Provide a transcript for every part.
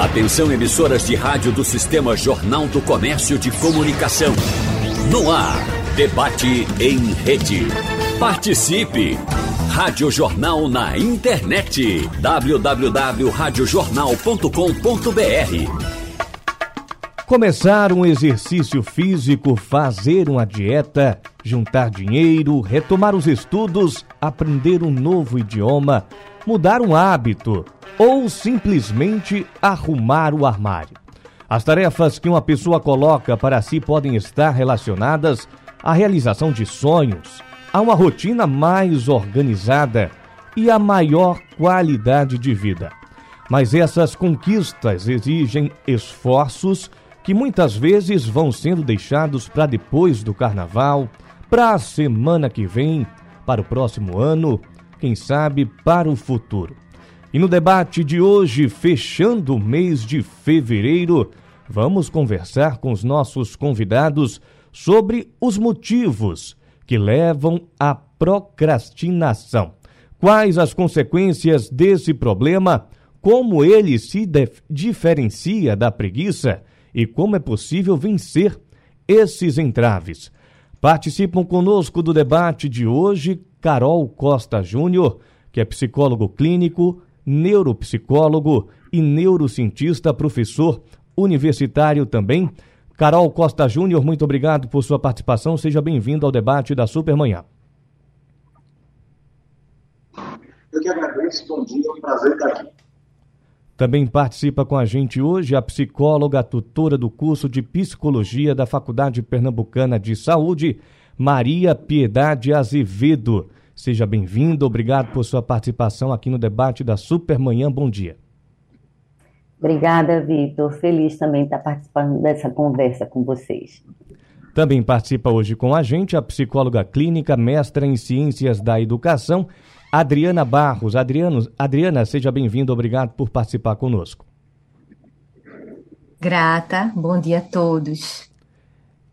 Atenção emissoras de rádio do Sistema Jornal do Comércio de Comunicação. No ar, debate em rede. Participe! Rádio Jornal na internet. www.radiojornal.com.br Começar um exercício físico, fazer uma dieta, juntar dinheiro, retomar os estudos, aprender um novo idioma, mudar um hábito ou simplesmente arrumar o armário. As tarefas que uma pessoa coloca para si podem estar relacionadas à realização de sonhos, a uma rotina mais organizada e a maior qualidade de vida. Mas essas conquistas exigem esforços que muitas vezes vão sendo deixados para depois do carnaval, para a semana que vem, para o próximo ano, quem sabe para o futuro. E no debate de hoje, fechando o mês de fevereiro, vamos conversar com os nossos convidados sobre os motivos que levam à procrastinação. Quais as consequências desse problema? Como ele se diferencia da preguiça? e como é possível vencer esses entraves. Participam conosco do debate de hoje Carol Costa Júnior, que é psicólogo clínico, neuropsicólogo e neurocientista, professor universitário também. Carol Costa Júnior, muito obrigado por sua participação. Seja bem-vindo ao debate da Supermanhã. Eu que agradeço, bom dia, é um prazer estar aqui. Também participa com a gente hoje a psicóloga, tutora do curso de psicologia da Faculdade Pernambucana de Saúde, Maria Piedade Azevedo. Seja bem-vindo, obrigado por sua participação aqui no debate da Supermanhã. Bom dia. Obrigada, Vitor. Feliz também estar participando dessa conversa com vocês. Também participa hoje com a gente a psicóloga clínica, mestra em Ciências da Educação Adriana Barros. Adriano, Adriana, seja bem-vinda, obrigado por participar conosco. Grata, bom dia a todos.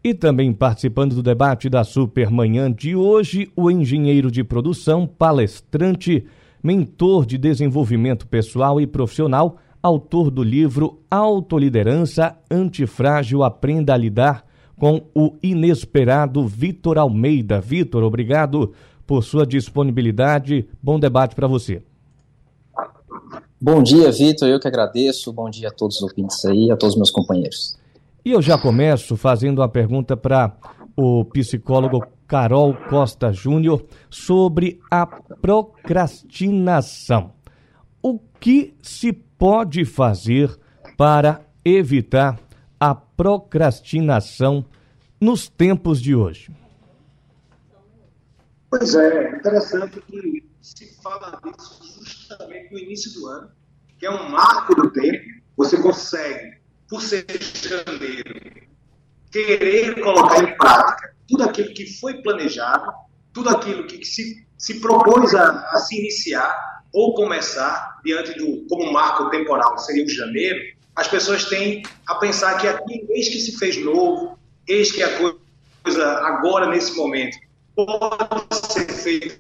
E também participando do debate da Supermanhã de hoje, o engenheiro de produção, palestrante, mentor de desenvolvimento pessoal e profissional, autor do livro Autoliderança Antifrágil Aprenda a Lidar com o Inesperado, Vitor Almeida. Vitor, obrigado por sua disponibilidade. Bom debate para você. Bom dia, Vitor. Eu que agradeço. Bom dia a todos os ouvintes aí, a todos os meus companheiros. E eu já começo fazendo uma pergunta para o psicólogo Carol Costa Júnior sobre a procrastinação. O que se pode fazer para evitar a procrastinação nos tempos de hoje? Pois é, interessante que se fala disso justamente no início do ano, que é um marco do tempo. Você consegue, por ser janeiro, querer colocar em prática tudo aquilo que foi planejado, tudo aquilo que se, se propôs a, a se iniciar ou começar diante do como marco temporal seria o janeiro, as pessoas têm a pensar que aqui, eis que se fez novo, eis que a coisa agora, nesse momento,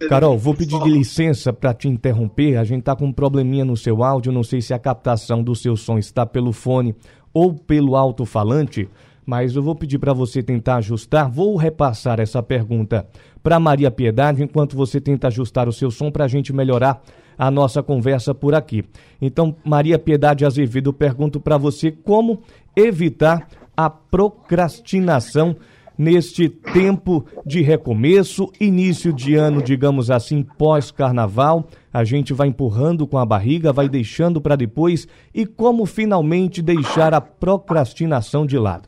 Carol, vou pedir licença para te interromper. A gente está com um probleminha no seu áudio. Não sei se a captação do seu som está pelo fone ou pelo alto-falante, mas eu vou pedir para você tentar ajustar. Vou repassar essa pergunta para Maria Piedade enquanto você tenta ajustar o seu som para a gente melhorar a nossa conversa por aqui. Então, Maria Piedade Azevedo, pergunto para você como evitar a procrastinação neste tempo de recomeço, início de ano, digamos assim, pós-carnaval. A gente vai empurrando com a barriga, vai deixando para depois e como finalmente deixar a procrastinação de lado.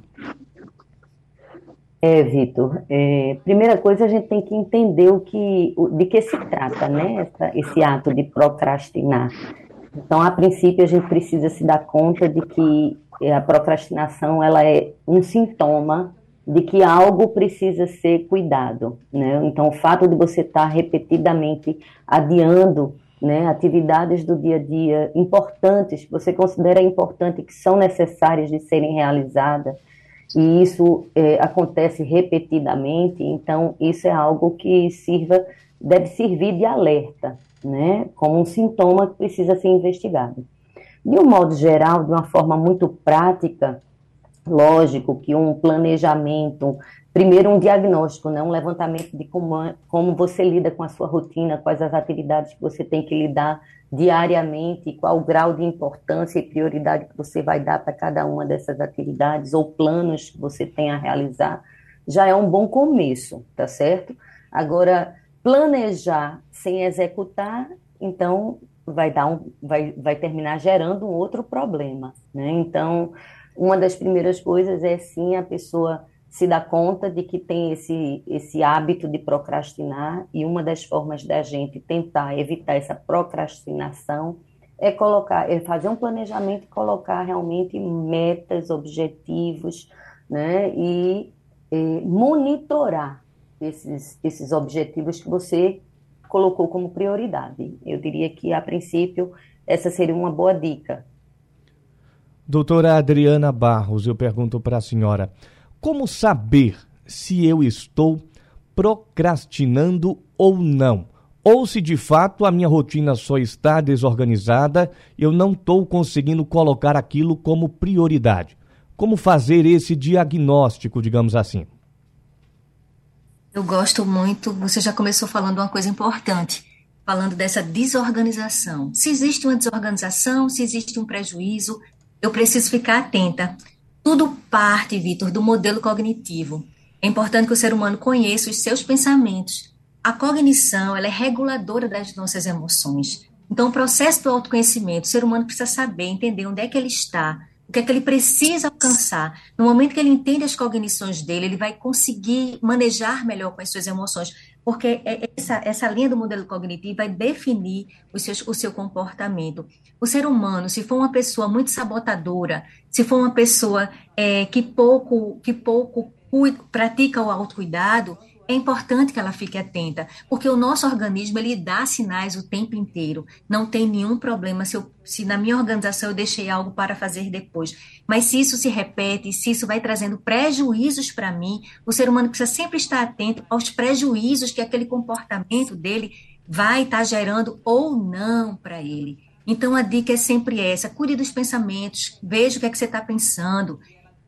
É, Vitor. É, primeira coisa, a gente tem que entender o que, de que se trata, né? Essa, esse ato de procrastinar. Então, a princípio, a gente precisa se dar conta de que a procrastinação ela é um sintoma de que algo precisa ser cuidado, né? Então, o fato de você estar repetidamente adiando né, atividades do dia a dia importantes, você considera importante, que são necessárias de serem realizadas, e isso é, acontece repetidamente, então isso é algo que sirva, deve servir de alerta, né, como um sintoma que precisa ser investigado. De um modo geral, de uma forma muito prática, lógico que um planejamento, primeiro um diagnóstico, né, um levantamento de como, como você lida com a sua rotina, quais as atividades que você tem que lidar diariamente, qual o grau de importância e prioridade que você vai dar para cada uma dessas atividades ou planos que você tem a realizar, já é um bom começo, tá certo? Agora, planejar sem executar, então vai dar um, vai, vai terminar gerando um outro problema, né? Então, uma das primeiras coisas é sim a pessoa se dar conta de que tem esse, esse hábito de procrastinar e uma das formas da gente tentar evitar essa procrastinação é colocar, é fazer um planejamento e colocar realmente metas, objetivos, né, e, e monitorar esses, esses objetivos que você colocou como prioridade. Eu diria que, a princípio, essa seria uma boa dica. Doutora Adriana Barros, eu pergunto para a senhora, como saber se eu estou procrastinando ou não? Ou se de fato a minha rotina só está desorganizada, eu não estou conseguindo colocar aquilo como prioridade. Como fazer esse diagnóstico, digamos assim? Eu gosto muito, você já começou falando uma coisa importante, falando dessa desorganização. Se existe uma desorganização, se existe um prejuízo, eu preciso ficar atenta. Tudo parte, Vitor, do modelo cognitivo. É importante que o ser humano conheça os seus pensamentos. A cognição ela é reguladora das nossas emoções. Então, o processo do autoconhecimento, o ser humano precisa saber, entender onde é que ele está, o que é que ele precisa alcançar. No momento que ele entende as cognições dele, ele vai conseguir manejar melhor com as suas emoções porque é, é essa, essa linha do modelo cognitivo vai definir o seu, o seu comportamento. O ser humano, se for uma pessoa muito sabotadora, se for uma pessoa é, que pouco, que pouco pratica o autocuidado, é importante que ela fique atenta, porque o nosso organismo ele dá sinais o tempo inteiro. Não tem nenhum problema se, eu, se na minha organização eu deixei algo para fazer depois. Mas se isso se repete, se isso vai trazendo prejuízos para mim, o ser humano precisa sempre estar atento aos prejuízos que aquele comportamento dele vai estar gerando ou não para ele. Então a dica é sempre essa: cuide dos pensamentos, veja o que é que você está pensando,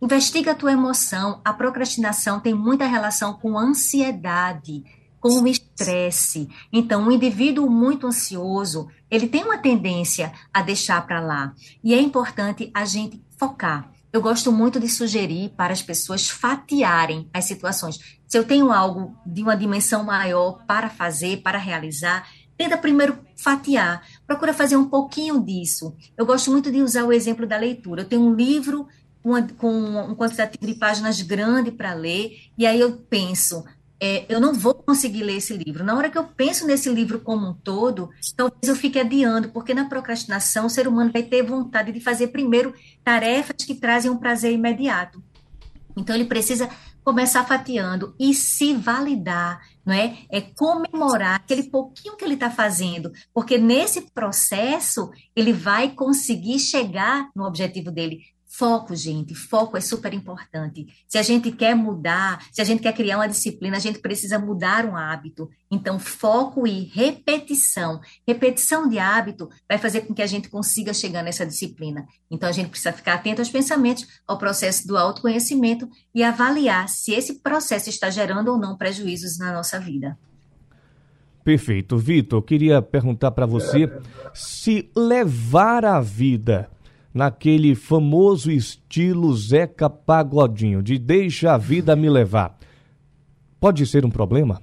Investiga a tua emoção. A procrastinação tem muita relação com ansiedade, com o estresse. Então, um indivíduo muito ansioso, ele tem uma tendência a deixar para lá. E é importante a gente focar. Eu gosto muito de sugerir para as pessoas fatiarem as situações. Se eu tenho algo de uma dimensão maior para fazer, para realizar, tenta primeiro fatiar. Procura fazer um pouquinho disso. Eu gosto muito de usar o exemplo da leitura. Eu tenho um livro uma, com um quantitativo de páginas grande para ler, e aí eu penso, é, eu não vou conseguir ler esse livro. Na hora que eu penso nesse livro como um todo, talvez eu fique adiando, porque na procrastinação o ser humano vai ter vontade de fazer primeiro tarefas que trazem um prazer imediato. Então ele precisa começar fatiando e se validar, não é? É comemorar aquele pouquinho que ele está fazendo, porque nesse processo ele vai conseguir chegar no objetivo dele. Foco, gente, foco é super importante. Se a gente quer mudar, se a gente quer criar uma disciplina, a gente precisa mudar um hábito. Então, foco e repetição. Repetição de hábito vai fazer com que a gente consiga chegar nessa disciplina. Então, a gente precisa ficar atento aos pensamentos, ao processo do autoconhecimento e avaliar se esse processo está gerando ou não prejuízos na nossa vida. Perfeito. Vitor, eu queria perguntar para você se levar a vida naquele famoso estilo Zeca Pagodinho, de deixa a vida me levar. Pode ser um problema?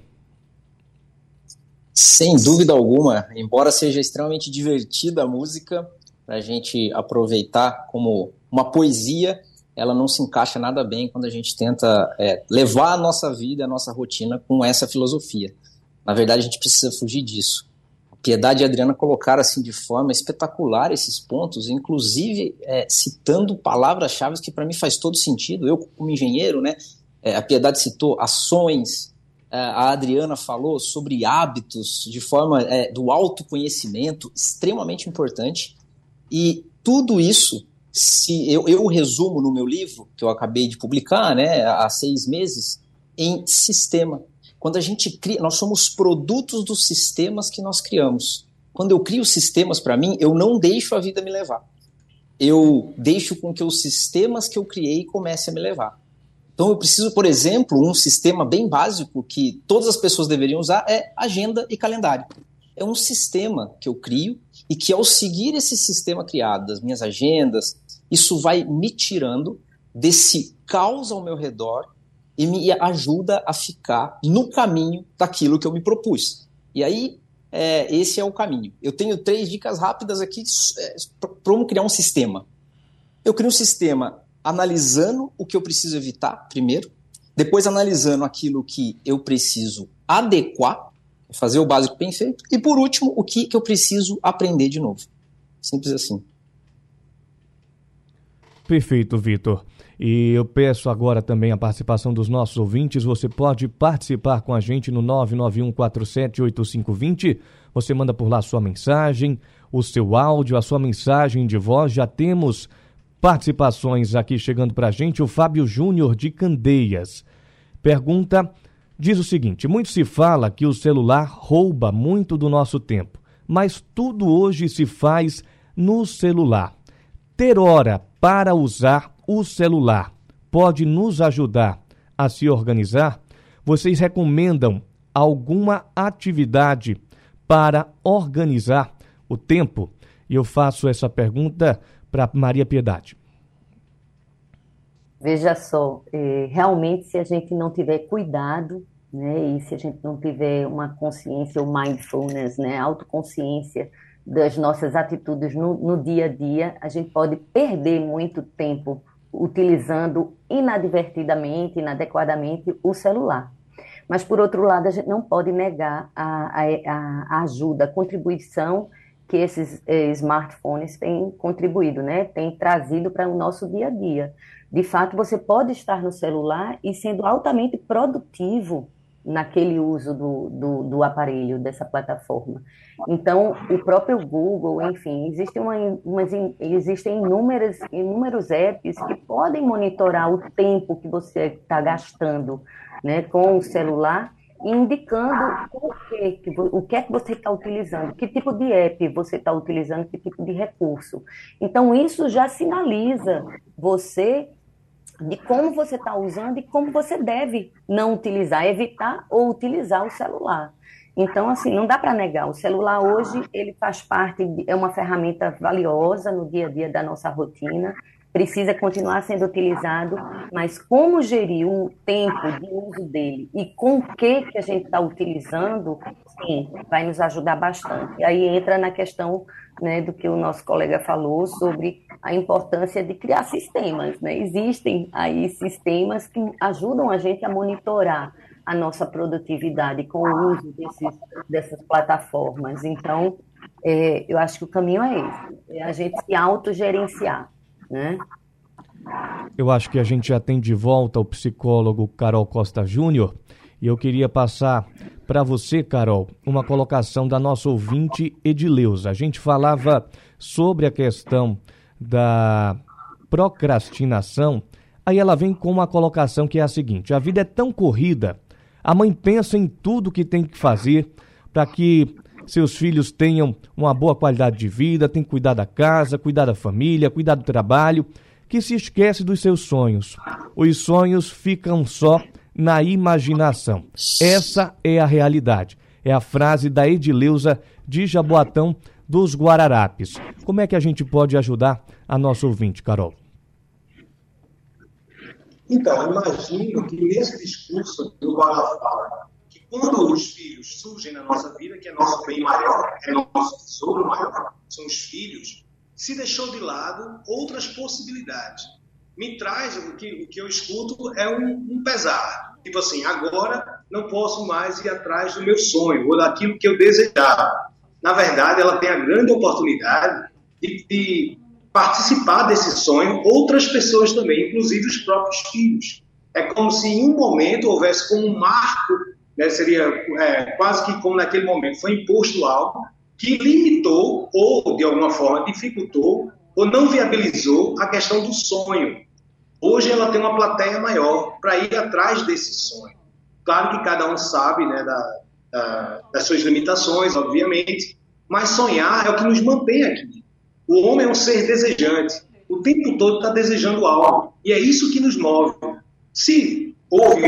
Sem dúvida alguma, embora seja extremamente divertida a música, para a gente aproveitar como uma poesia, ela não se encaixa nada bem quando a gente tenta é, levar a nossa vida, a nossa rotina com essa filosofia. Na verdade, a gente precisa fugir disso. Piedade e Adriana colocaram assim de forma espetacular esses pontos, inclusive é, citando palavras-chave que para mim faz todo sentido. Eu, como engenheiro, né, é, a Piedade citou ações, é, a Adriana falou sobre hábitos de forma é, do autoconhecimento, extremamente importante. E tudo isso, se eu, eu resumo no meu livro, que eu acabei de publicar né, há seis meses, em sistema. Quando a gente cria, nós somos produtos dos sistemas que nós criamos. Quando eu crio sistemas para mim, eu não deixo a vida me levar. eu deixo com que os sistemas que eu criei comecem a me levar. Então eu preciso, por exemplo, um sistema bem básico que todas as pessoas deveriam usar é agenda e calendário. É um sistema que eu crio e que ao seguir esse sistema criado das minhas agendas, isso vai me tirando desse caos ao meu redor e me ajuda a ficar no caminho daquilo que eu me propus. E aí, é, esse é o caminho. Eu tenho três dicas rápidas aqui é, para como criar um sistema. Eu crio um sistema analisando o que eu preciso evitar, primeiro, depois analisando aquilo que eu preciso adequar, fazer o básico bem feito, e por último, o que, que eu preciso aprender de novo. Simples assim. Perfeito, Vitor. E eu peço agora também a participação dos nossos ouvintes. Você pode participar com a gente no 991478520. Você manda por lá sua mensagem, o seu áudio, a sua mensagem de voz. Já temos participações aqui chegando para a gente. O Fábio Júnior de Candeias pergunta, diz o seguinte: muito se fala que o celular rouba muito do nosso tempo, mas tudo hoje se faz no celular. Ter hora para usar o celular pode nos ajudar a se organizar? Vocês recomendam alguma atividade para organizar o tempo? E eu faço essa pergunta para Maria Piedade. Veja só, é, realmente se a gente não tiver cuidado, né, e se a gente não tiver uma consciência ou mindfulness, né, autoconsciência das nossas atitudes no, no dia a dia, a gente pode perder muito tempo utilizando inadvertidamente, inadequadamente o celular. Mas, por outro lado, a gente não pode negar a, a, a ajuda, a contribuição que esses eh, smartphones têm contribuído, né? têm trazido para o nosso dia a dia. De fato, você pode estar no celular e sendo altamente produtivo naquele uso do, do, do, aparelho, dessa plataforma. Então, o próprio Google, enfim, existe uma, umas, existem inúmeras, inúmeros apps que podem monitorar o tempo que você está gastando né, com o celular, indicando o que, o que é que você está utilizando, que tipo de app você está utilizando, que tipo de recurso. Então, isso já sinaliza você de como você está usando e como você deve não utilizar, evitar ou utilizar o celular. Então, assim, não dá para negar. O celular hoje ele faz parte, de, é uma ferramenta valiosa no dia a dia da nossa rotina. Precisa continuar sendo utilizado, mas como gerir o tempo de uso dele e com o que que a gente está utilizando, sim, vai nos ajudar bastante. Aí entra na questão né, do que o nosso colega falou sobre a importância de criar sistemas. Né? Existem aí sistemas que ajudam a gente a monitorar a nossa produtividade com o uso desses, dessas plataformas. Então, é, eu acho que o caminho é esse, é a gente se autogerenciar, né? Eu acho que a gente já tem de volta o psicólogo Carol Costa Júnior e eu queria passar para você, Carol, uma colocação da nossa ouvinte Edileuza. A gente falava sobre a questão da procrastinação. Aí ela vem com uma colocação que é a seguinte: a vida é tão corrida, a mãe pensa em tudo que tem que fazer para que seus filhos tenham uma boa qualidade de vida, tem que cuidar da casa, cuidar da família, cuidar do trabalho, que se esquece dos seus sonhos. Os sonhos ficam só na imaginação. Essa é a realidade. É a frase da Edileuza de Jaboatão dos Guararapes. Como é que a gente pode ajudar a nossa ouvinte, Carol? Então, imagino que nesse discurso do Guará fala que quando os filhos surgem na nossa vida, que é nosso bem maior, é nosso tesouro maior, são os filhos, se deixou de lado outras possibilidades. Me traz o que, o que eu escuto é um, um pesar. Tipo assim, agora não posso mais ir atrás do meu sonho ou daquilo que eu desejava. Na verdade, ela tem a grande oportunidade de, de participar desse sonho outras pessoas também, inclusive os próprios filhos. É como se em um momento houvesse como um marco, né, seria é, quase que como naquele momento foi imposto algo que limitou ou de alguma forma dificultou ou não viabilizou a questão do sonho. Hoje ela tem uma plateia maior para ir atrás desse sonho. Claro que cada um sabe né, da, da, das suas limitações, obviamente, mas sonhar é o que nos mantém aqui. O homem é um ser desejante. o tempo todo está desejando algo. E é isso que nos move. Se houve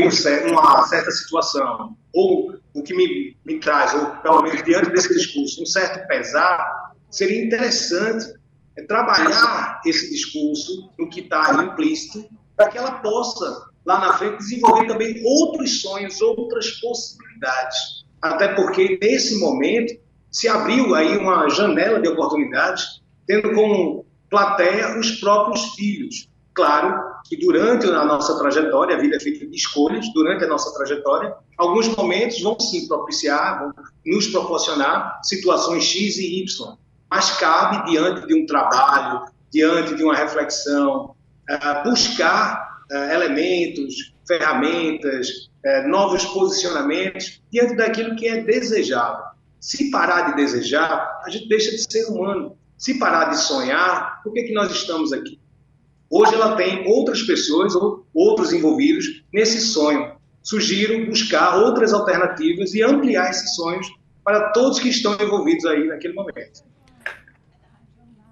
uma certa situação, ou o que me, me traz, ou pelo menos diante desse discurso, um certo pesar, seria interessante é, trabalhar esse discurso no que está implícito, para que ela possa, lá na frente, desenvolver também outros sonhos, outras possibilidades. Até porque, nesse momento, se abriu aí uma janela de oportunidades, tendo como plateia os próprios filhos. Claro que durante a nossa trajetória, a vida é feita de escolhas, durante a nossa trajetória, alguns momentos vão sim propiciar, vão nos proporcionar situações X e Y, mas cabe, diante de um trabalho, diante de uma reflexão, uh, buscar uh, elementos, ferramentas, uh, novos posicionamentos, diante daquilo que é desejável. Se parar de desejar, a gente deixa de ser humano. Se parar de sonhar, por que, que nós estamos aqui? Hoje ela tem outras pessoas, ou outros envolvidos nesse sonho. Sugiro buscar outras alternativas e ampliar esses sonhos para todos que estão envolvidos aí naquele momento.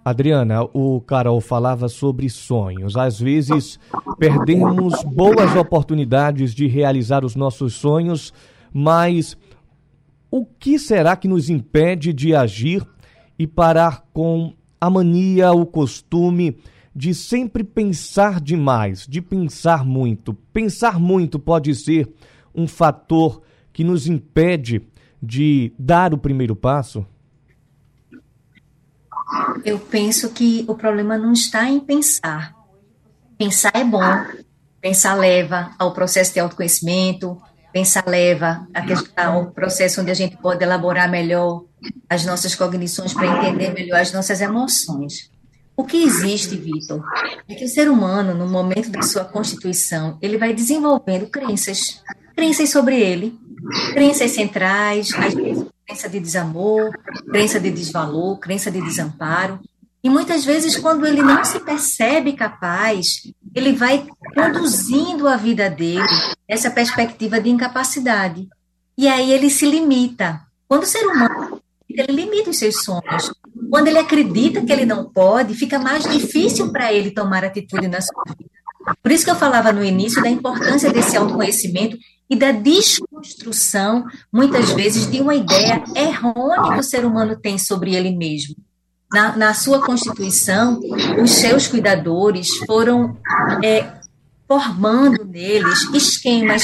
Adriana, o Carol falava sobre sonhos. Às vezes perdemos boas oportunidades de realizar os nossos sonhos, mas o que será que nos impede de agir e parar com a mania, o costume de sempre pensar demais, de pensar muito. Pensar muito pode ser um fator que nos impede de dar o primeiro passo? Eu penso que o problema não está em pensar. Pensar é bom. Pensar leva ao processo de autoconhecimento, pensar leva ao processo onde a gente pode elaborar melhor as nossas cognições para entender melhor as nossas emoções. O que existe, Vitor, é que o ser humano, no momento da sua constituição, ele vai desenvolvendo crenças, crenças sobre ele, crenças centrais, às vezes crença de desamor, crença de desvalor, crença de desamparo. E muitas vezes, quando ele não se percebe capaz, ele vai conduzindo a vida dele essa perspectiva de incapacidade. E aí ele se limita. Quando o ser humano ele limita os seus sonhos. Quando ele acredita que ele não pode, fica mais difícil para ele tomar atitude na sua vida. Por isso que eu falava no início da importância desse autoconhecimento e da desconstrução, muitas vezes, de uma ideia errônea que o ser humano tem sobre ele mesmo. Na, na sua constituição, os seus cuidadores foram é, formando neles esquemas,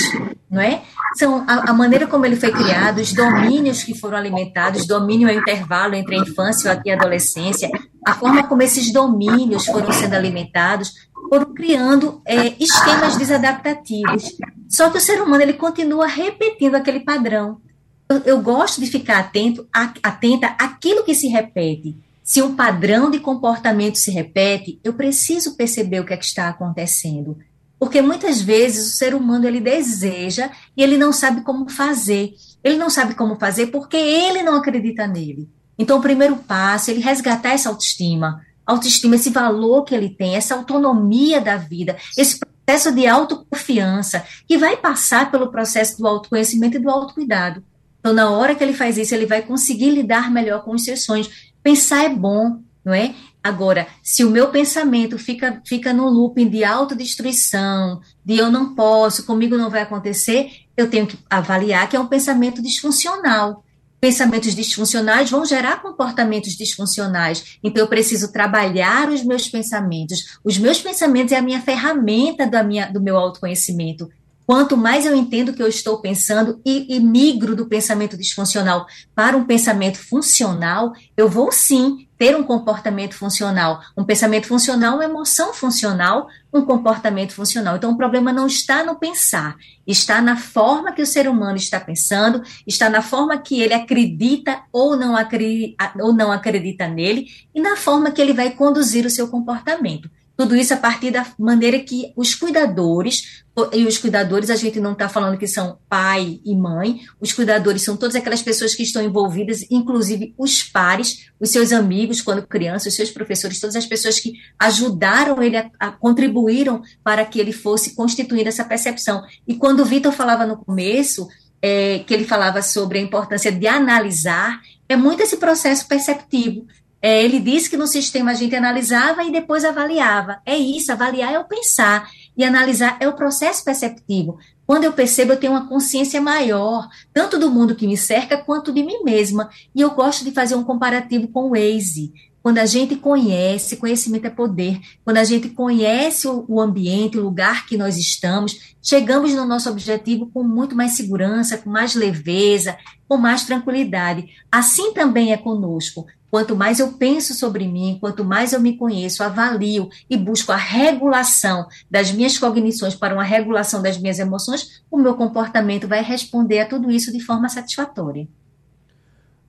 não é? São a, a, maneira como ele foi criado, os domínios que foram alimentados, domínio é o intervalo entre a infância e a adolescência, a forma como esses domínios foram sendo alimentados, foram criando é, esquemas desadaptativos. Só que o ser humano ele continua repetindo aquele padrão. Eu, eu gosto de ficar atento, a, atenta àquilo que se repete. Se um padrão de comportamento se repete, eu preciso perceber o que, é que está acontecendo. Porque muitas vezes o ser humano ele deseja e ele não sabe como fazer. Ele não sabe como fazer porque ele não acredita nele. Então, o primeiro passo é ele resgatar essa autoestima, autoestima, esse valor que ele tem, essa autonomia da vida, esse processo de autoconfiança, que vai passar pelo processo do autoconhecimento e do autocuidado. Então, na hora que ele faz isso, ele vai conseguir lidar melhor com os seus sonhos. Pensar é bom, não é? Agora, se o meu pensamento fica, fica no looping de autodestruição, de eu não posso, comigo não vai acontecer, eu tenho que avaliar que é um pensamento disfuncional pensamentos disfuncionais vão gerar comportamentos disfuncionais. Então, eu preciso trabalhar os meus pensamentos. Os meus pensamentos é a minha ferramenta da minha, do meu autoconhecimento. Quanto mais eu entendo que eu estou pensando e, e migro do pensamento disfuncional para um pensamento funcional, eu vou sim ter um comportamento funcional. Um pensamento funcional, uma emoção funcional, um comportamento funcional. Então, o problema não está no pensar, está na forma que o ser humano está pensando, está na forma que ele acredita ou não acredita, ou não acredita nele e na forma que ele vai conduzir o seu comportamento. Tudo isso a partir da maneira que os cuidadores, e os cuidadores a gente não está falando que são pai e mãe, os cuidadores são todas aquelas pessoas que estão envolvidas, inclusive os pares, os seus amigos quando criança, os seus professores, todas as pessoas que ajudaram ele, a, a contribuíram para que ele fosse constituindo essa percepção. E quando o Vitor falava no começo, é, que ele falava sobre a importância de analisar, é muito esse processo perceptivo É, ele disse que no sistema a gente analisava e depois avaliava. É isso, avaliar é o pensar e analisar é o processo perceptivo. Quando eu percebo, eu tenho uma consciência maior, tanto do mundo que me cerca quanto de mim mesma. E eu gosto de fazer um comparativo com o Waze. Quando a gente conhece, conhecimento é poder, quando a gente conhece o ambiente, o lugar que nós estamos, chegamos no nosso objetivo com muito mais segurança, com mais leveza, com mais tranquilidade. Assim também é conosco. Quanto mais eu penso sobre mim, quanto mais eu me conheço, avalio e busco a regulação das minhas cognições para uma regulação das minhas emoções, o meu comportamento vai responder a tudo isso de forma satisfatória.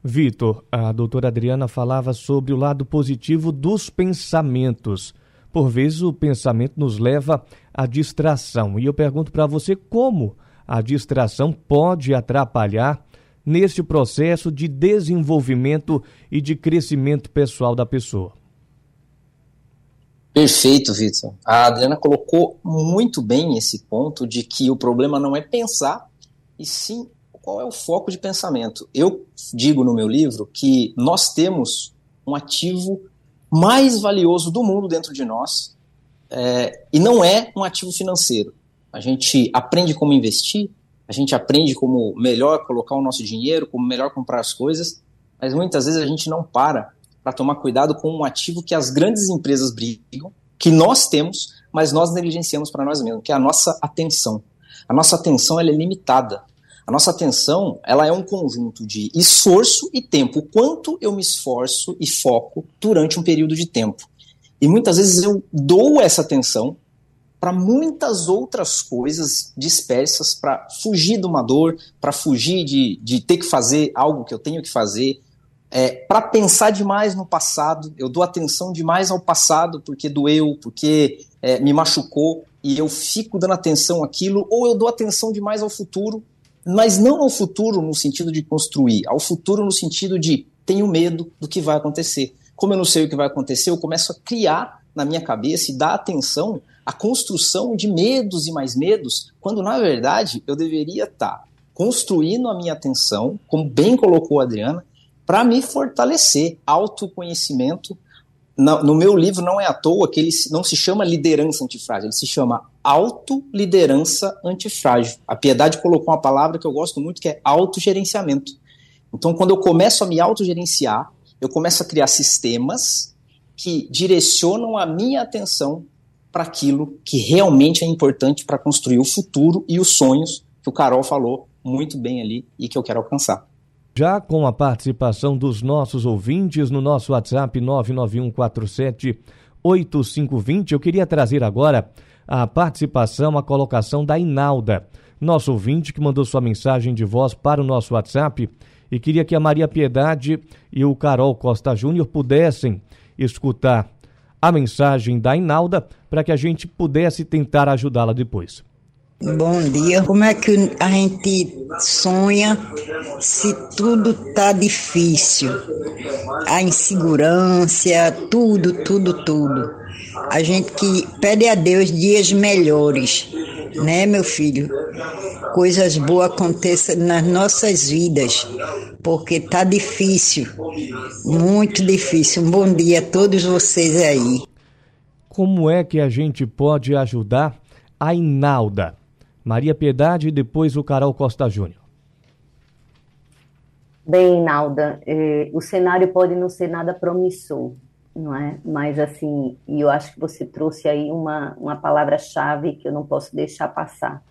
Vitor, a doutora Adriana falava sobre o lado positivo dos pensamentos. Por vezes o pensamento nos leva à distração. E eu pergunto para você como a distração pode atrapalhar neste processo de desenvolvimento e de crescimento pessoal da pessoa. Perfeito, Vitor. A Adriana colocou muito bem esse ponto de que o problema não é pensar, e sim qual é o foco de pensamento. Eu digo no meu livro que nós temos um ativo mais valioso do mundo dentro de nós, é, e não é um ativo financeiro. A gente aprende como investir, a gente aprende como melhor colocar o nosso dinheiro, como melhor comprar as coisas, mas muitas vezes a gente não para para tomar cuidado com um ativo que as grandes empresas brigam, que nós temos, mas nós negligenciamos para nós mesmos, que é a nossa atenção. A nossa atenção é limitada. A nossa atenção ela é um conjunto de esforço e tempo. Quanto eu me esforço e foco durante um período de tempo. E muitas vezes eu dou essa atenção para muitas outras coisas dispersas, para fugir de uma dor, para fugir de, de ter que fazer algo que eu tenho que fazer, é, para pensar demais no passado. Eu dou atenção demais ao passado porque doeu, porque é, me machucou e eu fico dando atenção àquilo, ou eu dou atenção demais ao futuro, mas não ao futuro no sentido de construir, ao futuro no sentido de tenho medo do que vai acontecer. Como eu não sei o que vai acontecer, eu começo a criar na minha cabeça e dar atenção a construção de medos e mais medos, quando na verdade eu deveria estar tá construindo a minha atenção, como bem colocou a Adriana, para me fortalecer, autoconhecimento. No meu livro não é à toa que ele não se chama liderança antifrágil, ele se chama autoliderança antifrágil. A Piedade colocou uma palavra que eu gosto muito que é autogerenciamento. Então, quando eu começo a me autogerenciar, eu começo a criar sistemas que direcionam a minha atenção para aquilo que realmente é importante para construir o futuro e os sonhos que o Carol falou muito bem ali e que eu quero alcançar. Já com a participação dos nossos ouvintes no nosso WhatsApp 99147 8520, eu queria trazer agora a participação, a colocação da Inalda, nosso ouvinte que mandou sua mensagem de voz para o nosso WhatsApp e queria que a Maria Piedade e o Carol Costa Júnior pudessem escutar a mensagem da Inalda para que a gente pudesse tentar ajudá-la depois. Bom dia. Como é que a gente sonha se tudo tá difícil? A insegurança, tudo, tudo, tudo. A gente que pede a Deus dias melhores, né, meu filho? Coisas boas aconteçam nas nossas vidas, porque tá difícil, muito difícil. Um bom dia a todos vocês aí. Como é que a gente pode ajudar a Inalda? Maria Piedade e depois o Carol Costa Júnior. Bem, Inalda, eh, o cenário pode não ser nada promissor, não é? Mas assim, e eu acho que você trouxe aí uma, uma palavra-chave que eu não posso deixar passar.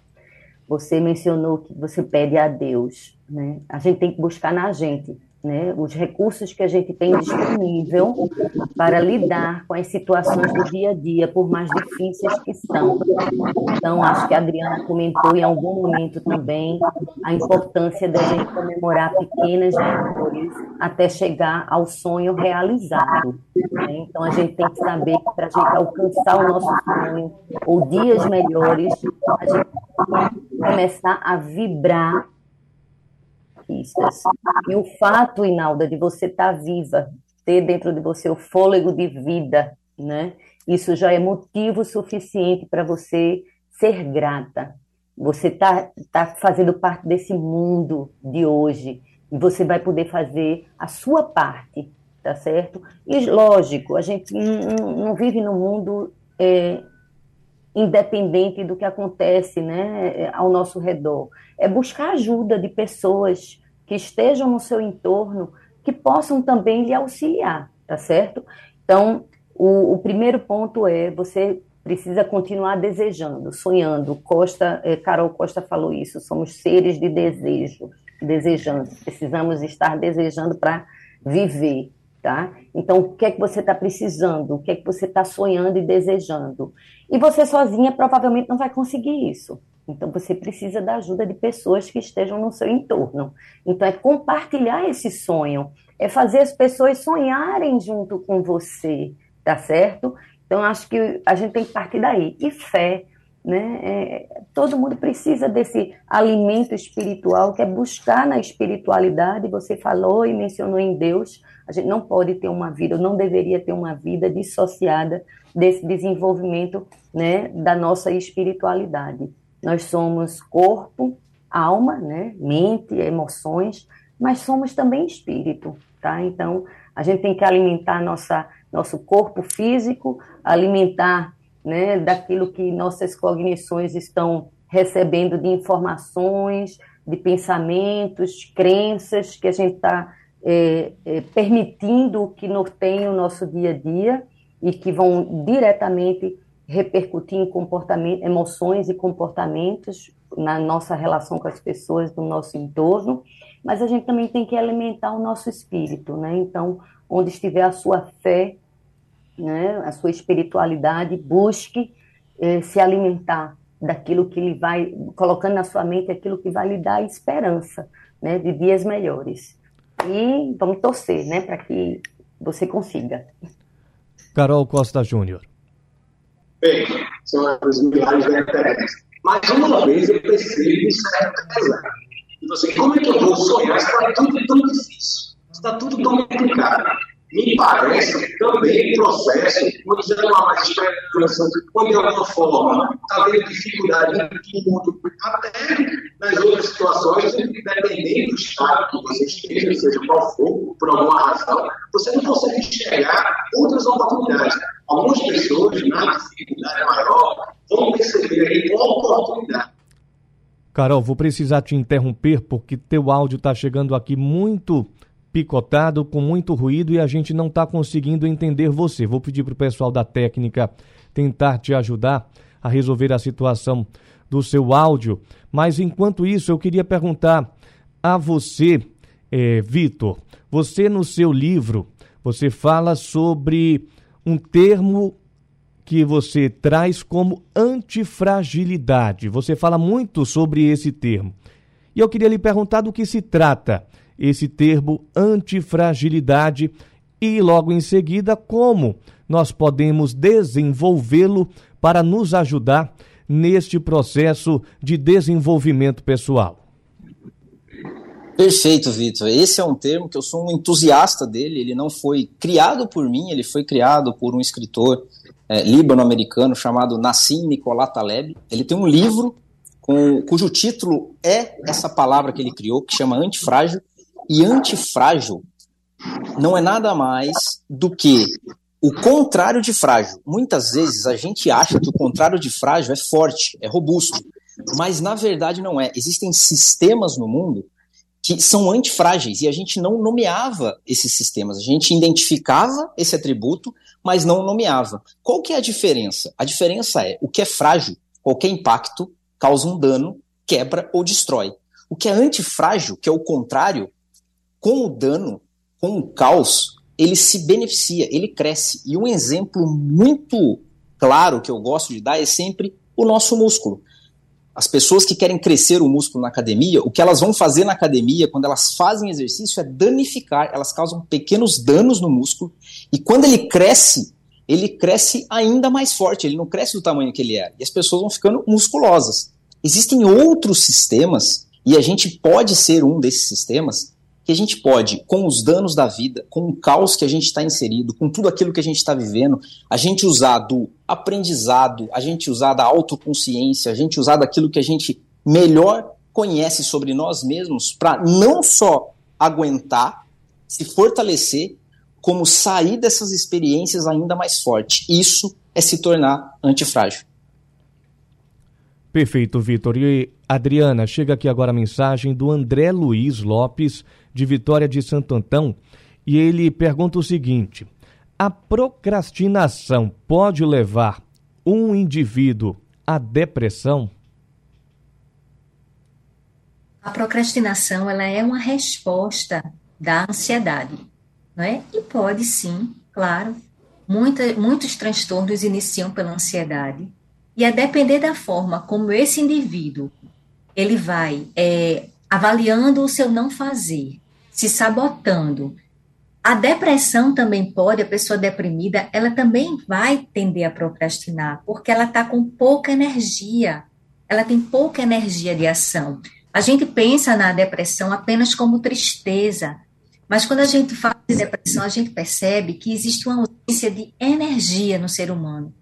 Você mencionou que você pede a Deus, né? A gente tem que buscar na gente né, os recursos que a gente tem disponível para lidar com as situações do dia a dia, por mais difíceis que são. Então, acho que a Adriana comentou em algum momento também a importância da gente comemorar pequenas vitórias até chegar ao sonho realizado. Né? Então, a gente tem que saber que para a gente alcançar o nosso sonho, ou dias melhores, a gente tem que começar a vibrar E o fato, Inalda, de você estar tá viva, ter dentro de você o fôlego de vida, né? Isso já é motivo suficiente para você ser grata. Você está tá fazendo parte desse mundo de hoje e você vai poder fazer a sua parte tá certo? E lógico, a gente não, não vive no mundo é, independente do que acontece né, ao nosso redor. É buscar ajuda de pessoas que estejam no seu entorno que possam também lhe auxiliar, tá certo? Então, o, o primeiro ponto é você precisa continuar desejando, sonhando. Costa, eh, Carol Costa falou isso. Somos seres de desejo, desejando. Precisamos estar desejando para viver, tá? Então, o que é que você está precisando? O que é que você está sonhando e desejando? E você sozinha provavelmente não vai conseguir isso. Então, você precisa da ajuda de pessoas que estejam no seu entorno. Então, é compartilhar esse sonho, é fazer as pessoas sonharem junto com você, tá certo? Então, acho que a gente tem que partir daí. E fé, né? É, todo mundo precisa desse alimento espiritual, que é buscar na espiritualidade. Você falou e mencionou em Deus. A gente não pode ter uma vida, não deveria ter uma vida dissociada desse desenvolvimento né, da nossa espiritualidade. Nós somos corpo, alma, né, mente, emoções, mas somos também espírito, tá? Então, a gente tem que alimentar nossa, nosso corpo físico, alimentar né, daquilo que nossas cognições estão recebendo de informações, de pensamentos, crenças que a gente está é, é, permitindo que norteiem o nosso dia a dia e que vão diretamente repercutir em comportamento, emoções e comportamentos na nossa relação com as pessoas do nosso entorno, mas a gente também tem que alimentar o nosso espírito, né? Então, onde estiver a sua fé, né, a sua espiritualidade, busque eh, se alimentar daquilo que lhe vai, colocando na sua mente aquilo que vai lhe dar esperança, né, de dias melhores. E vamos torcer, né, para que você consiga. Carol Costa Júnior. Bem, são as milhares da internet. Mas uma vez eu percebi certo pesado. E você, como é que eu vou sonhar? Está tudo tão difícil. Está tudo tão complicado me parece também processo, quando já não há mais esperança, quando de alguma forma está havendo dificuldade em mundo, até nas outras situações, dependendo do estado que você esteja, seja qual for, por alguma razão, você não consegue enxergar outras oportunidades. Algumas pessoas, na dificuldade maior, vão perceber aí uma oportunidade. Carol, vou precisar te interromper porque teu áudio está chegando aqui muito picotado, com muito ruído e a gente não está conseguindo entender você. Vou pedir para o pessoal da técnica tentar te ajudar a resolver a situação do seu áudio. Mas enquanto isso, eu queria perguntar a você, é, Vitor. Você no seu livro, você fala sobre um termo que você traz como antifragilidade. Você fala muito sobre esse termo. E eu queria lhe perguntar do que se trata esse termo antifragilidade e logo em seguida como nós podemos desenvolvê-lo para nos ajudar neste processo de desenvolvimento pessoal. Perfeito, Vitor. Esse é um termo que eu sou um entusiasta dele. Ele não foi criado por mim, ele foi criado por um escritor é, líbano-americano chamado Nassim Nicolas Taleb. Ele tem um livro com, cujo título é essa palavra que ele criou, que chama Antifrágil, e antifrágil não é nada mais do que o contrário de frágil. Muitas vezes a gente acha que o contrário de frágil é forte, é robusto, mas na verdade não é. Existem sistemas no mundo que são antifrágeis e a gente não nomeava esses sistemas. A gente identificava esse atributo, mas não nomeava. Qual que é a diferença? A diferença é o que é frágil, qualquer impacto causa um dano, quebra ou destrói. O que é antifrágil, que é o contrário, com o dano, com o caos, ele se beneficia, ele cresce. E um exemplo muito claro que eu gosto de dar é sempre o nosso músculo. As pessoas que querem crescer o músculo na academia, o que elas vão fazer na academia, quando elas fazem exercício, é danificar, elas causam pequenos danos no músculo, e quando ele cresce, ele cresce ainda mais forte, ele não cresce do tamanho que ele era, e as pessoas vão ficando musculosas. Existem outros sistemas, e a gente pode ser um desses sistemas, que a gente pode, com os danos da vida, com o caos que a gente está inserido, com tudo aquilo que a gente está vivendo, a gente usar do aprendizado, a gente usar da autoconsciência, a gente usar daquilo que a gente melhor conhece sobre nós mesmos para não só aguentar, se fortalecer, como sair dessas experiências ainda mais forte. Isso é se tornar antifrágil. Perfeito, Vitor. E Adriana, chega aqui agora a mensagem do André Luiz Lopes, de Vitória de Santo Antão, e ele pergunta o seguinte: a procrastinação pode levar um indivíduo à depressão? A procrastinação ela é uma resposta da ansiedade, não é? E pode sim, claro. Muita, muitos transtornos iniciam pela ansiedade e a depender da forma como esse indivíduo ele vai é, avaliando o seu não fazer, se sabotando. A depressão também pode, a pessoa deprimida, ela também vai tender a procrastinar, porque ela está com pouca energia, ela tem pouca energia de ação. A gente pensa na depressão apenas como tristeza, mas quando a gente fala de depressão, a gente percebe que existe uma ausência de energia no ser humano,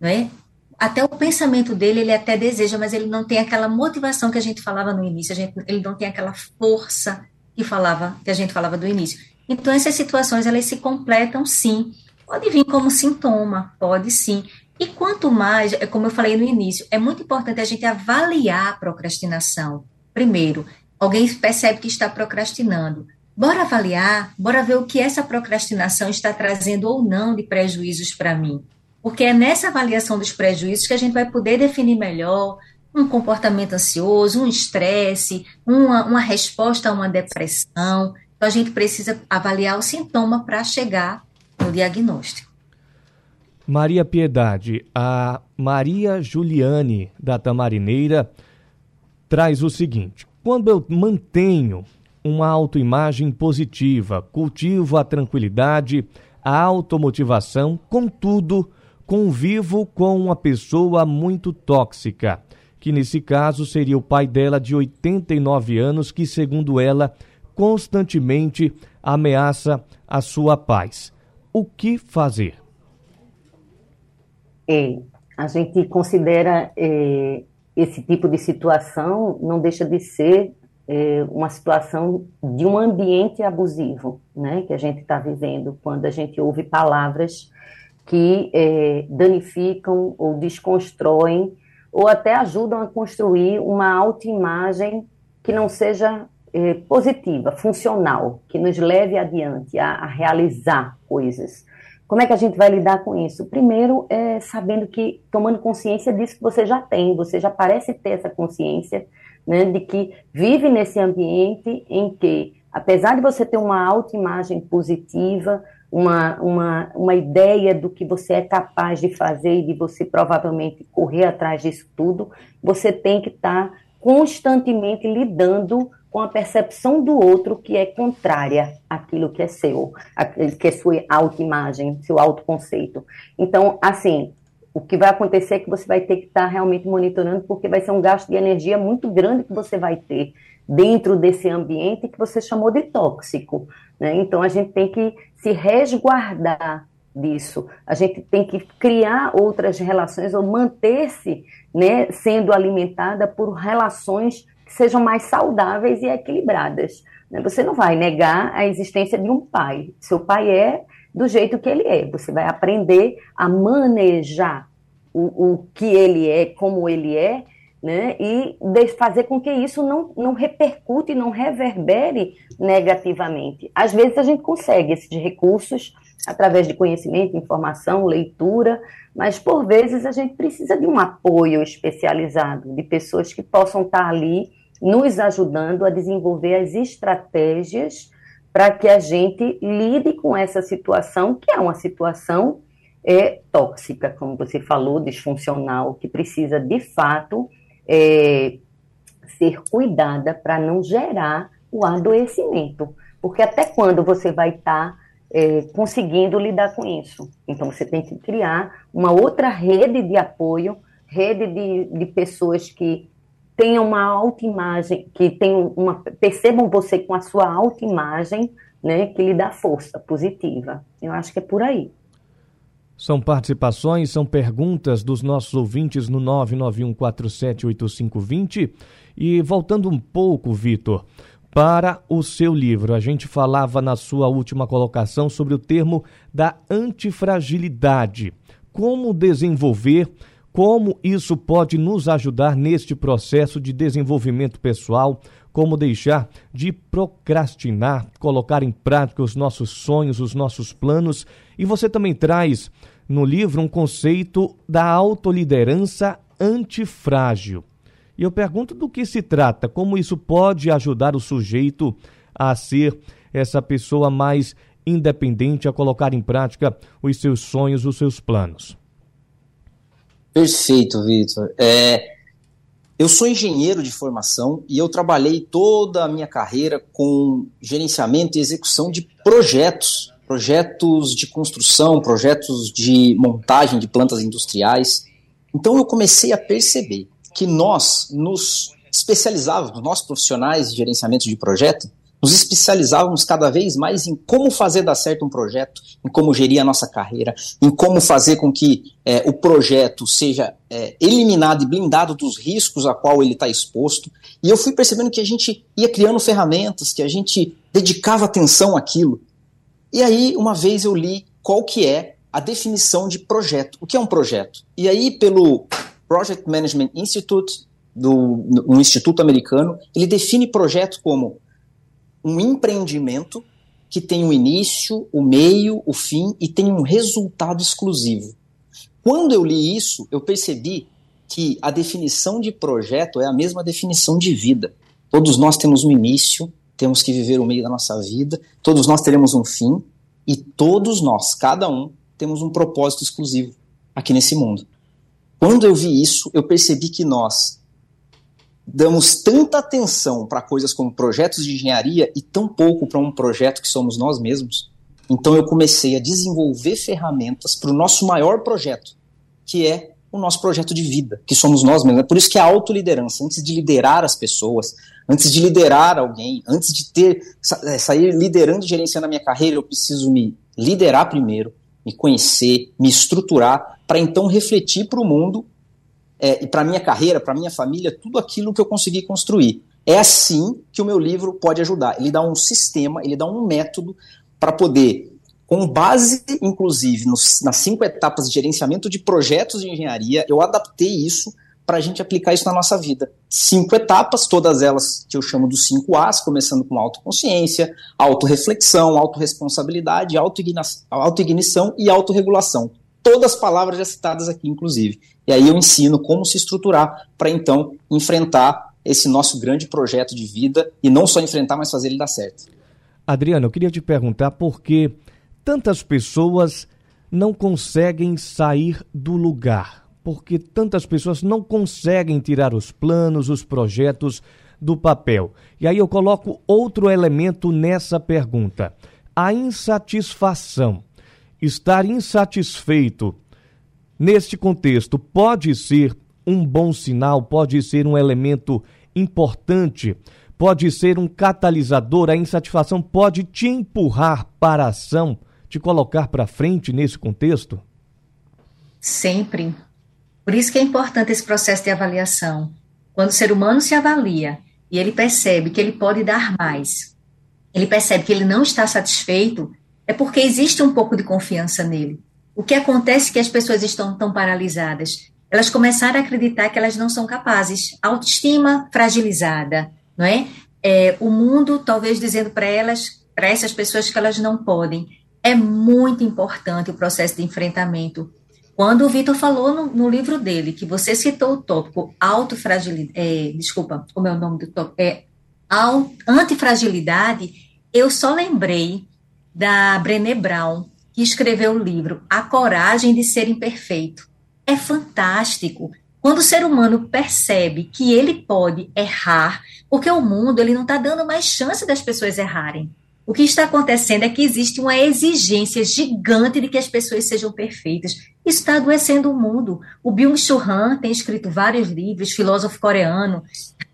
não é? até o pensamento dele, ele até deseja, mas ele não tem aquela motivação que a gente falava no início, gente, ele não tem aquela força que falava, que a gente falava do início. Então, essas situações, elas se completam sim. Pode vir como sintoma, pode sim. E quanto mais, é como eu falei no início, é muito importante a gente avaliar a procrastinação. Primeiro, alguém percebe que está procrastinando. Bora avaliar, bora ver o que essa procrastinação está trazendo ou não de prejuízos para mim. Porque é nessa avaliação dos prejuízos que a gente vai poder definir melhor um comportamento ansioso, um estresse, uma, uma resposta a uma depressão. Então, a gente precisa avaliar o sintoma para chegar no diagnóstico. Maria Piedade, a Maria Juliane da Tamarineira traz o seguinte: quando eu mantenho uma autoimagem positiva, cultivo a tranquilidade, a automotivação, contudo, convivo com uma pessoa muito tóxica, que nesse caso seria o pai dela de 89 anos, que, segundo ela, constantemente ameaça a sua paz. O que fazer? É, a gente considera é, esse tipo de situação não deixa de ser é, uma situação de um ambiente abusivo, né, que a gente está vivendo quando a gente ouve palavras que é, danificam ou desconstroem ou até ajudam a construir uma autoimagem que não seja é, positiva, funcional, que nos leve adiante a, a, realizar coisas. Como é que a gente vai lidar com isso? Primeiro, é sabendo que, tomando consciência disso que você já tem, você já parece ter essa consciência, né, de que vive nesse ambiente em que, apesar de você ter uma autoimagem positiva, uma, uma, uma ideia do que você é capaz de fazer e de você provavelmente correr atrás disso tudo, você tem que estar tá constantemente lidando com a percepção do outro que é contrária àquilo que é seu, que é sua autoimagem, seu autoconceito. Então, assim, o que vai acontecer é que você vai ter que estar tá realmente monitorando, porque vai ser um gasto de energia muito grande que você vai ter dentro desse ambiente que você chamou de tóxico. Né? Então, a gente tem que se resguardar disso. A gente tem que criar outras relações ou manter-se né, sendo alimentada por relações que sejam mais saudáveis e equilibradas. Né? Você não vai negar a existência de um pai. Seu pai é do jeito que ele é. Você vai aprender a manejar o, o que ele é, como ele é, né? E fazer com que isso não, não repercute, não reverbere negativamente. Às vezes a gente consegue esses recursos através de conhecimento, informação, leitura, mas por vezes a gente precisa de um apoio especializado, de pessoas que possam estar ali nos ajudando a desenvolver as estratégias para que a gente lide com essa situação, que é uma situação é, tóxica, como você falou, disfuncional, que precisa de fato é, ser cuidada para não gerar o adoecimento. Porque até quando você vai estar tá, é, conseguindo lidar com isso? Então, você tem que criar uma outra rede de apoio, rede de, de pessoas que tenham uma autoimagem, que tenham uma, percebam você com a sua autoimagem, né, que lhe dá força positiva. Eu acho que é por aí. São participações, são perguntas dos nossos ouvintes no 991478520. E voltando um pouco, Vitor, para o seu livro. A gente falava na sua última colocação sobre o termo da antifragilidade. Como desenvolver, como isso pode nos ajudar neste processo de desenvolvimento pessoal, como deixar de procrastinar, colocar em prática os nossos sonhos, os nossos planos. E você também traz no livro um conceito da autoliderança antifrágil. E eu pergunto do que se trata, como isso pode ajudar o sujeito a ser essa pessoa mais independente, a colocar em prática os seus sonhos, os seus planos. Perfeito, Vitor. É, eu sou engenheiro de formação e eu trabalhei toda a minha carreira com gerenciamento e execução de projetos, projetos de construção, projetos de montagem de plantas industriais. Então eu comecei a perceber que nós nos especializávamos, nós profissionais de gerenciamento de projeto, nos especializávamos cada vez mais em como fazer dar certo um projeto, em como gerir a nossa carreira, em como fazer com que é, o projeto seja é, eliminado e blindado dos riscos a qual ele está exposto. E eu fui percebendo que a gente ia criando ferramentas, que a gente dedicava atenção àquilo. E aí, uma vez eu li qual que é a definição de projeto. O que é um projeto? E aí, pelo Project Management Institute, do, um instituto americano, ele define projeto como um empreendimento que tem um início, o um meio, o fim e tem um resultado exclusivo. Quando eu li isso, eu percebi que a definição de projeto é a mesma definição de vida. Todos nós temos um início, temos que viver o meio da nossa vida, todos nós teremos um fim e todos nós, cada um, temos um propósito exclusivo aqui nesse mundo. Quando eu vi isso, eu percebi que nós damos tanta atenção para coisas como projetos de engenharia e tão pouco para um projeto que somos nós mesmos. Então eu comecei a desenvolver ferramentas para o nosso maior projeto, que é o nosso projeto de vida, que somos nós mesmos. É por isso que a autoliderança, antes de liderar as pessoas, antes de liderar alguém, antes de ter é, sair liderando e gerenciando a minha carreira, eu preciso me liderar primeiro, me conhecer, me estruturar, para então refletir para o mundo é, e para minha carreira, para minha família, tudo aquilo que eu consegui construir. É assim que o meu livro pode ajudar. Ele dá um sistema, ele dá um método para poder, com base, inclusive, nos, nas cinco etapas de gerenciamento de projetos de engenharia, eu adaptei isso para a gente aplicar isso na nossa vida. Cinco etapas, todas elas que eu chamo dos cinco As, começando com autoconsciência, autorreflexão, autorresponsabilidade, autoignição e autorregulação todas as palavras já citadas aqui, inclusive. E aí eu ensino como se estruturar para então enfrentar esse nosso grande projeto de vida e não só enfrentar, mas fazer ele dar certo. Adriano, eu queria te perguntar por que tantas pessoas não conseguem sair do lugar? Porque tantas pessoas não conseguem tirar os planos, os projetos do papel. E aí eu coloco outro elemento nessa pergunta: a insatisfação estar insatisfeito neste contexto pode ser um bom sinal, pode ser um elemento importante, pode ser um catalisador. A insatisfação pode te empurrar para a ação, te colocar para frente nesse contexto? Sempre. Por isso que é importante esse processo de avaliação. Quando o ser humano se avalia e ele percebe que ele pode dar mais, ele percebe que ele não está satisfeito, é porque existe um pouco de confiança nele. O que acontece é que as pessoas estão tão paralisadas. Elas começaram a acreditar que elas não são capazes. Autoestima fragilizada, não é? é o mundo talvez dizendo para elas, para essas pessoas que elas não podem. É muito importante o processo de enfrentamento. Quando o Vitor falou no, no, livro dele, que você citou o tópico autofragilidade, é, desculpa, é o nome do tópico? É antifragilidade, eu só lembrei da Brené Brown, que escreveu o livro A Coragem de Ser Imperfeito. É fantástico quando o ser humano percebe que ele pode errar, porque o mundo ele não está dando mais chance das pessoas errarem. O que está acontecendo é que existe uma exigência gigante de que as pessoas sejam perfeitas. Isso está adoecendo o mundo. O Byung-Chul Han tem escrito vários livros, filósofo coreano,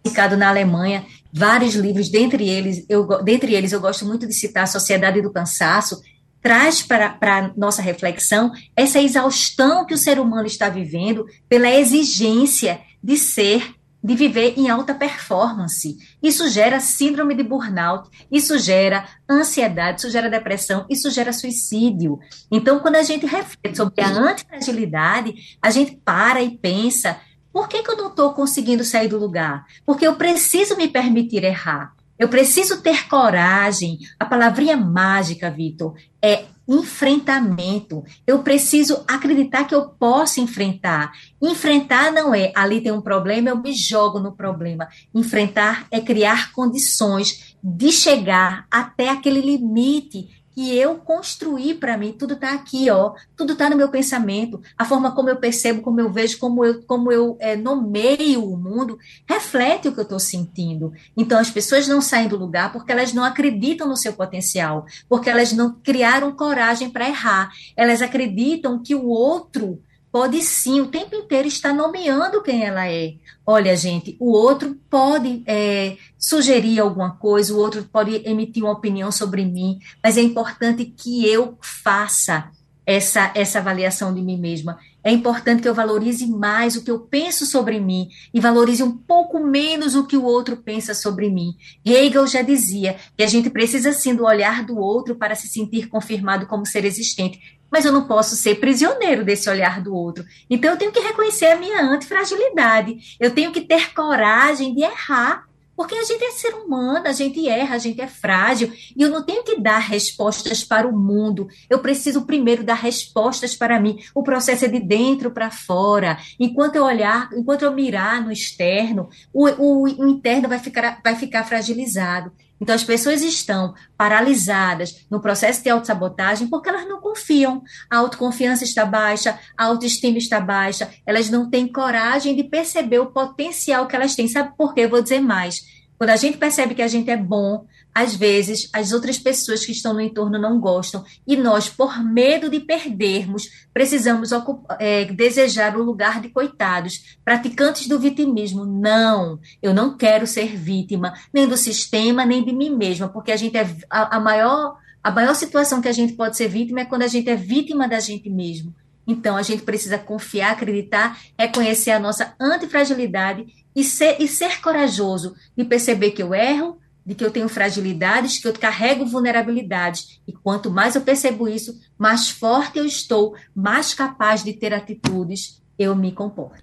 radicado na Alemanha, vários livros, dentre eles, eu, dentre eles eu gosto muito de citar Sociedade do Cansaço, traz para a nossa reflexão essa exaustão que o ser humano está vivendo pela exigência de ser de viver em alta performance. Isso gera síndrome de burnout, isso gera ansiedade, isso gera depressão, isso gera suicídio. Então, quando a gente reflete sobre a antifragilidade, a gente para e pensa: por que, que eu não estou conseguindo sair do lugar? Porque eu preciso me permitir errar. Eu preciso ter coragem. A palavrinha mágica, Vitor, é enfrentamento. Eu preciso acreditar que eu posso enfrentar. Enfrentar não é ali tem um problema, eu me jogo no problema. Enfrentar é criar condições de chegar até aquele limite que eu construí para mim, tudo está aqui, ó, tudo está no meu pensamento, a forma como eu percebo, como eu vejo, como eu, como eu é, nomeio o mundo, reflete o que eu estou sentindo. Então, as pessoas não saem do lugar porque elas não acreditam no seu potencial, porque elas não criaram coragem para errar, elas acreditam que o outro pode sim, o tempo inteiro estar nomeando quem ela é. Olha, gente, o outro pode é, sugerir alguma coisa, o outro pode emitir uma opinião sobre mim, mas é importante que eu faça essa, essa avaliação de mim mesma. É importante que eu valorize mais o que eu penso sobre mim e valorize um pouco menos o que o outro pensa sobre mim. Hegel já dizia que a gente precisa sim do olhar do outro para se sentir confirmado como ser existente mas eu não posso ser prisioneiro desse olhar do outro. Então eu tenho que reconhecer a minha antifragilidade. Eu tenho que ter coragem de errar, porque a gente é ser humano, a gente erra, a gente é frágil, e eu não tenho que dar respostas para o mundo. Eu preciso primeiro dar respostas para mim. O processo é de dentro para fora. Enquanto eu olhar, enquanto eu mirar no externo, o, o, o interno vai ficar, vai ficar fragilizado. Então, as pessoas estão paralisadas no processo de autossabotagem porque elas não confiam. A autoconfiança está baixa, a autoestima está baixa, elas não têm coragem de perceber o potencial que elas têm. Sabe por quê? Eu vou dizer mais. Quando a gente percebe que a gente é bom, às vezes as outras pessoas que estão no entorno não gostam e nós, por medo de perdermos, precisamos é, desejar o lugar de coitados, praticantes do vitimismo. Não, eu não quero ser vítima nem do sistema nem de mim mesma, porque a gente é a, a maior a maior situação que a gente pode ser vítima é quando a gente é vítima da gente mesmo. Então, a gente precisa confiar, acreditar, reconhecer a nossa antifragilidade e ser, e ser corajoso de perceber que eu erro, de que eu tenho fragilidades, que eu carrego vulnerabilidades. E quanto mais eu percebo isso, mais forte eu estou, mais capaz de ter atitudes eu me comporto.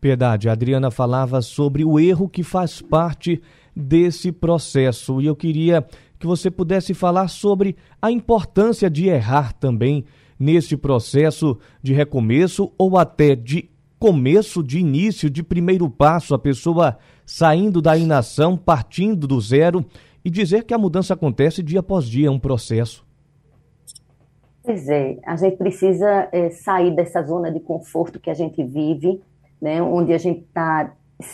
Piedade, a Adriana falava sobre o erro que faz parte desse processo e eu queria que você pudesse falar sobre a importância de errar também nesse processo de recomeço ou até de começo, de início, de primeiro passo, a pessoa saindo da inação, partindo do zero e dizer que a mudança acontece dia após dia, é um processo. Pois é, a gente precisa é, sair dessa zona de conforto que a gente vive, né, onde a gente está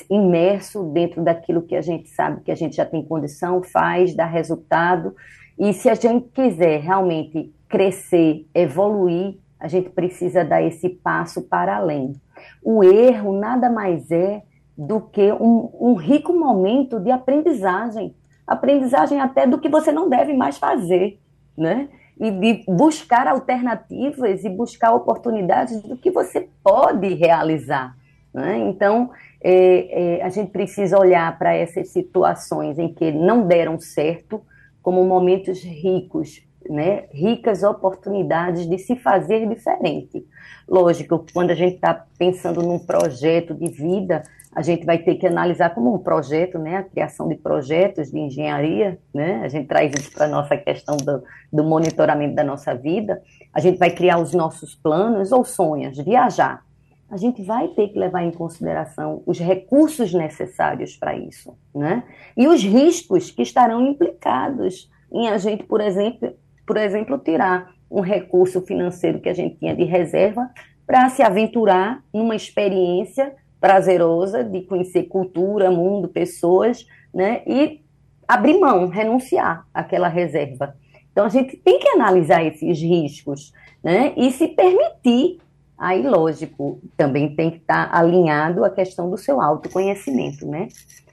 imerso dentro daquilo que a gente sabe que a gente já tem condição, faz, dá resultado. E se a gente quiser realmente crescer, evoluir, a gente precisa dar esse passo para além. O erro nada mais é do que um, um rico momento de aprendizagem, aprendizagem até do que você não deve mais fazer, né? E de buscar alternativas e buscar oportunidades do que você pode realizar. Né? Então, é, é, a gente precisa olhar para essas situações em que não deram certo como momentos ricos, né? ricas oportunidades de se fazer diferente. Lógico, quando a gente está pensando num projeto de vida, a gente vai ter que analisar como um projeto, né, a criação de projetos de engenharia, né, a gente traz isso para a nossa questão do, do, monitoramento da nossa vida, a gente vai criar os nossos planos ou sonhos, viajar. A gente vai ter que levar em consideração os recursos necessários para isso, né, e os riscos que estarão implicados em a gente, por exemplo, por exemplo, tirar um recurso financeiro que a gente tinha de reserva para se aventurar numa experiência prazerosa de conhecer cultura, mundo, pessoas, né? E abrir mão, renunciar àquela reserva. Então a gente tem que analisar esses riscos, né? E se permitir. Aí, lógico, também tem que estar alinhado a questão do seu autoconhecimento, né?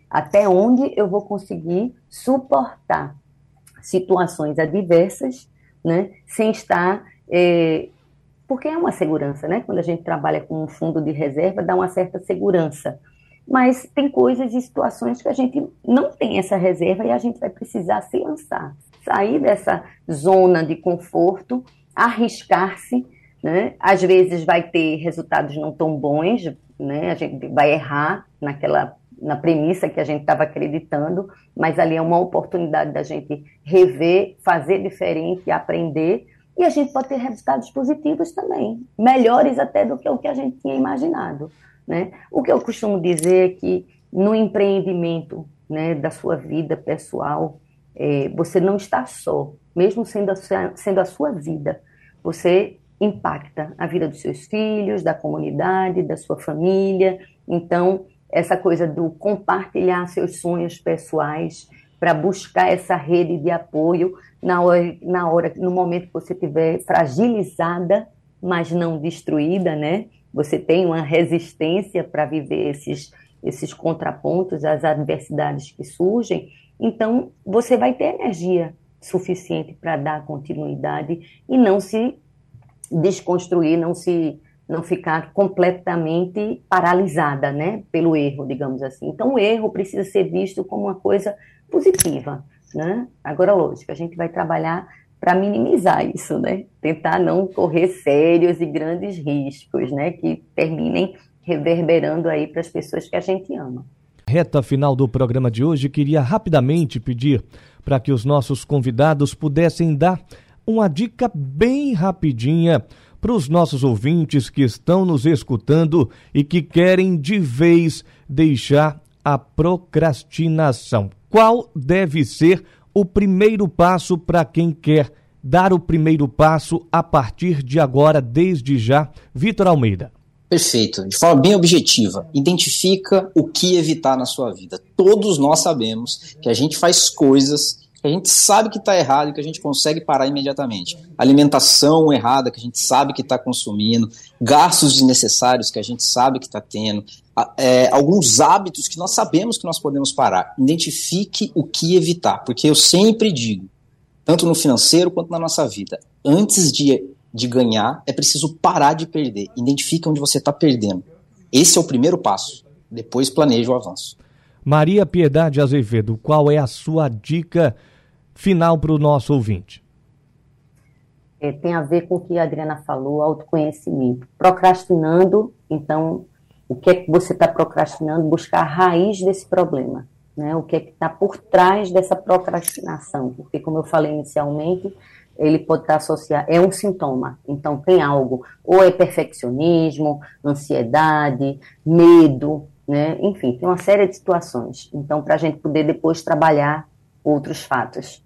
Até onde eu vou conseguir suportar situações adversas, né? Sem estar é, porque é uma segurança, né? Quando a gente trabalha com um fundo de reserva, dá uma certa segurança. Mas tem coisas e situações que a gente não tem essa reserva e a gente vai precisar se lançar, sair dessa zona de conforto, arriscar-se, né? Às vezes vai ter resultados não tão bons, né? A gente vai errar naquela na premissa que a gente estava acreditando, mas ali é uma oportunidade da gente rever, fazer diferente, aprender, e a gente pode ter resultados positivos também, melhores até do que o que a gente tinha imaginado. Né? O que eu costumo dizer é que no empreendimento né, da sua vida pessoal, é, você não está só, mesmo sendo a, sua, sendo a sua vida, você impacta a vida dos seus filhos, da comunidade, da sua família. Então, essa coisa do compartilhar seus sonhos pessoais para buscar essa rede de apoio na hora, na hora, no momento que você estiver fragilizada, mas não destruída, né? Você tem uma resistência para viver esses, esses contrapontos, as adversidades que surgem. Então, você vai ter energia suficiente para dar continuidade e não se desconstruir, não se não ficar completamente paralisada, né, pelo erro, digamos assim. Então, o erro precisa ser visto como uma coisa positiva, né? Agora, lógico, a gente vai trabalhar para minimizar isso, né? Tentar não correr sérios e grandes riscos, né, que terminem reverberando aí para as pessoas que a gente ama. Reta final do programa de hoje, queria rapidamente pedir para que os nossos convidados pudessem dar uma dica bem rapidinha para os nossos ouvintes que estão nos escutando e que querem de vez deixar a procrastinação. Qual deve ser o primeiro passo para quem quer dar o primeiro passo a partir de agora, desde já? Vitor Almeida. Perfeito. De forma bem objetiva, identifica o que evitar na sua vida. Todos nós sabemos que a gente faz coisas que a gente sabe que está errado e que a gente consegue parar imediatamente. Alimentação errada que a gente sabe que está consumindo, gastos desnecessários que a gente sabe que está tendo, é, alguns hábitos que nós sabemos que nós podemos parar. Identifique o que evitar, porque eu sempre digo, tanto no financeiro quanto na nossa vida, antes de, de ganhar, é preciso parar de perder. Identifique onde você está perdendo. Esse é o primeiro passo. Depois planeje o avanço. Maria Piedade Azevedo, qual é a sua dica final para o nosso ouvinte? É, tem a ver com o que a Adriana falou, autoconhecimento. Procrastinando, então, o que é que você está procrastinando? Buscar a raiz desse problema. Né? O que é que está por trás dessa procrastinação? Porque, como eu falei inicialmente, ele pode estar tá associado, é um sintoma, então tem algo, ou é perfeccionismo, ansiedade, medo, né? enfim, tem uma série de situações. Então, para a gente poder depois trabalhar outros fatos.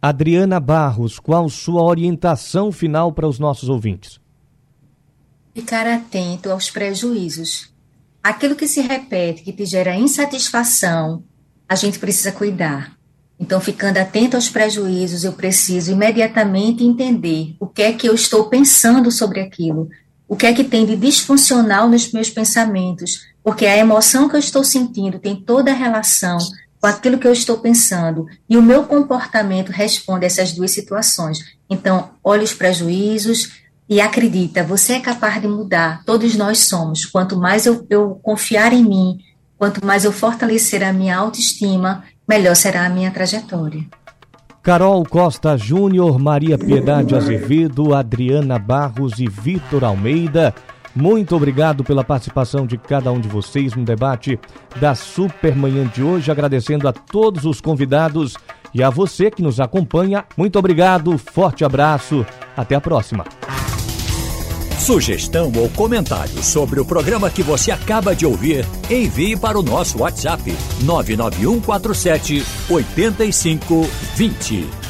Adriana Barros, qual sua orientação final para os nossos ouvintes? Ficar atento aos prejuízos. Aquilo que se repete, que te gera insatisfação, a gente precisa cuidar. Então, ficando atento aos prejuízos, eu preciso imediatamente entender o que é que eu estou pensando sobre aquilo, o que é que tem de disfuncional nos meus pensamentos, porque a emoção que eu estou sentindo tem toda a relação com aquilo que eu estou pensando e o meu comportamento responde a essas duas situações. Então, olhe os prejuízos e acredita, você é capaz de mudar, todos nós somos. Quanto mais eu, eu confiar em mim, quanto mais eu fortalecer a minha autoestima, melhor será a minha trajetória. Carol Costa Júnior, Maria Piedade Azevedo, Adriana Barros e Vitor Almeida muito obrigado pela participação de cada um de vocês no debate da Supermanhã de hoje, agradecendo a todos os convidados e a você que nos acompanha. Muito obrigado, forte abraço, até a próxima. Sugestão ou comentário sobre o programa que você acaba de ouvir, envie para o nosso WhatsApp 99147 8520.